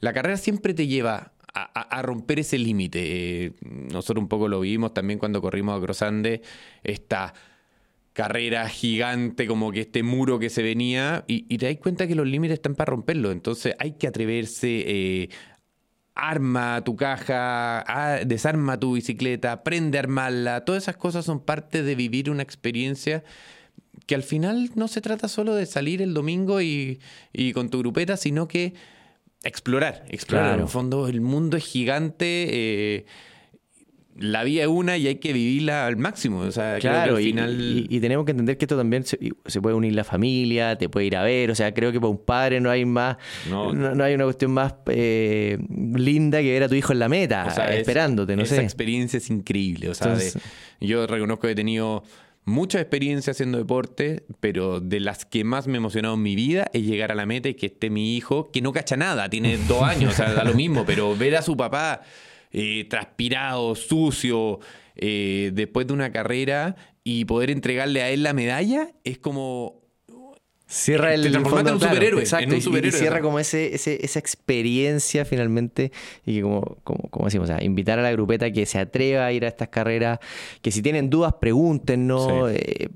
la carrera siempre te lleva a, romper ese límite. Eh, nosotros un poco lo vimos también cuando corrimos a Crosande, esta carrera gigante, como que este muro que se venía, y, te das cuenta que los límites están para romperlo. Entonces hay que atreverse, eh, arma tu caja, desarma tu bicicleta, aprende a armarla. Todas esas cosas son parte de vivir una experiencia que al final no se trata solo de salir el domingo y, con tu grupeta, sino que explorar, explorar. En el fondo el mundo es gigante. Eh, la vida es una y hay que vivirla al máximo. O sea, claro, al final... y, tenemos que entender que esto también se, puede unir la familia, te puede ir a ver. O sea, creo que para un padre no hay más, no, hay una cuestión más eh, linda que ver a tu hijo en la meta, esperándote, no esa experiencia es increíble. O sea, yo reconozco que he tenido mucha experiencia haciendo deporte, pero de las que más me ha emocionado en mi vida es llegar a la meta y que esté mi hijo, que no cacha nada, tiene dos años, o sea, da lo mismo, pero ver a su papá eh, transpirado, sucio, eh, después de una carrera y poder entregarle a él la medalla es como Cierra el, en un superhéroe. Exacto, Y, cierra como ese, esa experiencia finalmente. Y que como, como, decimos, invitar a la grupeta que se atreva a ir a estas carreras, que si tienen dudas, pregúntenos. Eh,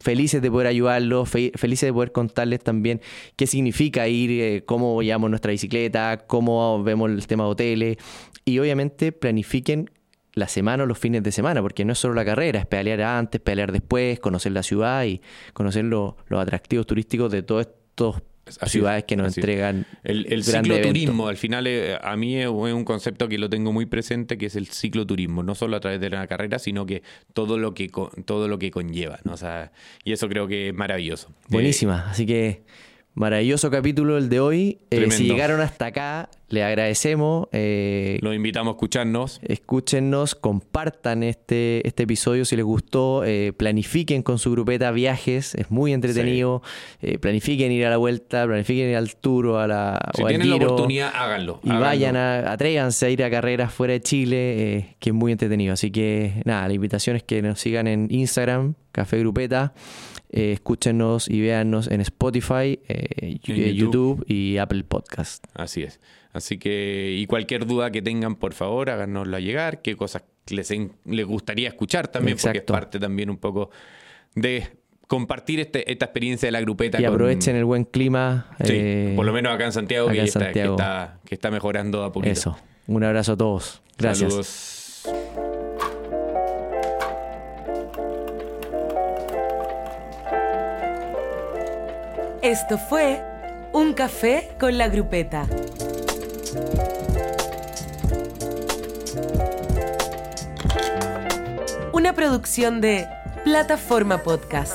felices de poder ayudarlos, felices de poder contarles también qué significa ir, cómo llevamos nuestra bicicleta, cómo vemos el tema de hoteles, y obviamente planifiquen la semana o los fines de semana, porque no es solo la carrera, es pelear antes, pelear después, conocer la ciudad y conocer los atractivos turísticos de todos estos ciudades que nos entregan el, el cicloturismo al final eh, a mí es un concepto que lo tengo muy presente que es el cicloturismo no solo a través de la carrera sino que todo lo que todo lo que conlleva ¿no? o sea, y eso creo que es maravilloso buenísima así que Maravilloso capítulo el de hoy. Eh, si llegaron hasta acá, Le agradecemos. Eh, Los invitamos a escucharnos. Escúchenos, compartan este, este episodio si les gustó, eh, planifiquen con su grupeta viajes, es muy entretenido, eh, planifiquen ir a la vuelta, planifiquen ir al tour o, a la, Si o al tienen la oportunidad, háganlo. Y háganlo. vayan a, atrévanse a ir a carreras fuera de Chile, que es muy entretenido. Así que nada, la invitación es que nos sigan en Instagram, Café Grupeta, eh, escúchenos y véannos en Spotify, eh, En YouTube. YouTube y Apple Podcast. Así es. Así que, y cualquier duda que tengan, por favor, háganosla llegar. Qué cosas les, en- les gustaría escuchar también, porque es parte también un poco de compartir este- esta experiencia de la grupeta. Y con- aprovechen el buen clima. Sí, eh, por lo menos acá en Santiago, acá que, en está, que Santiago. está- que está mejorando a poquito. Eso. Un abrazo a todos. Gracias. Saludos. Esto fue Un Café con la Grupeta. Una producción de Plataforma Podcast.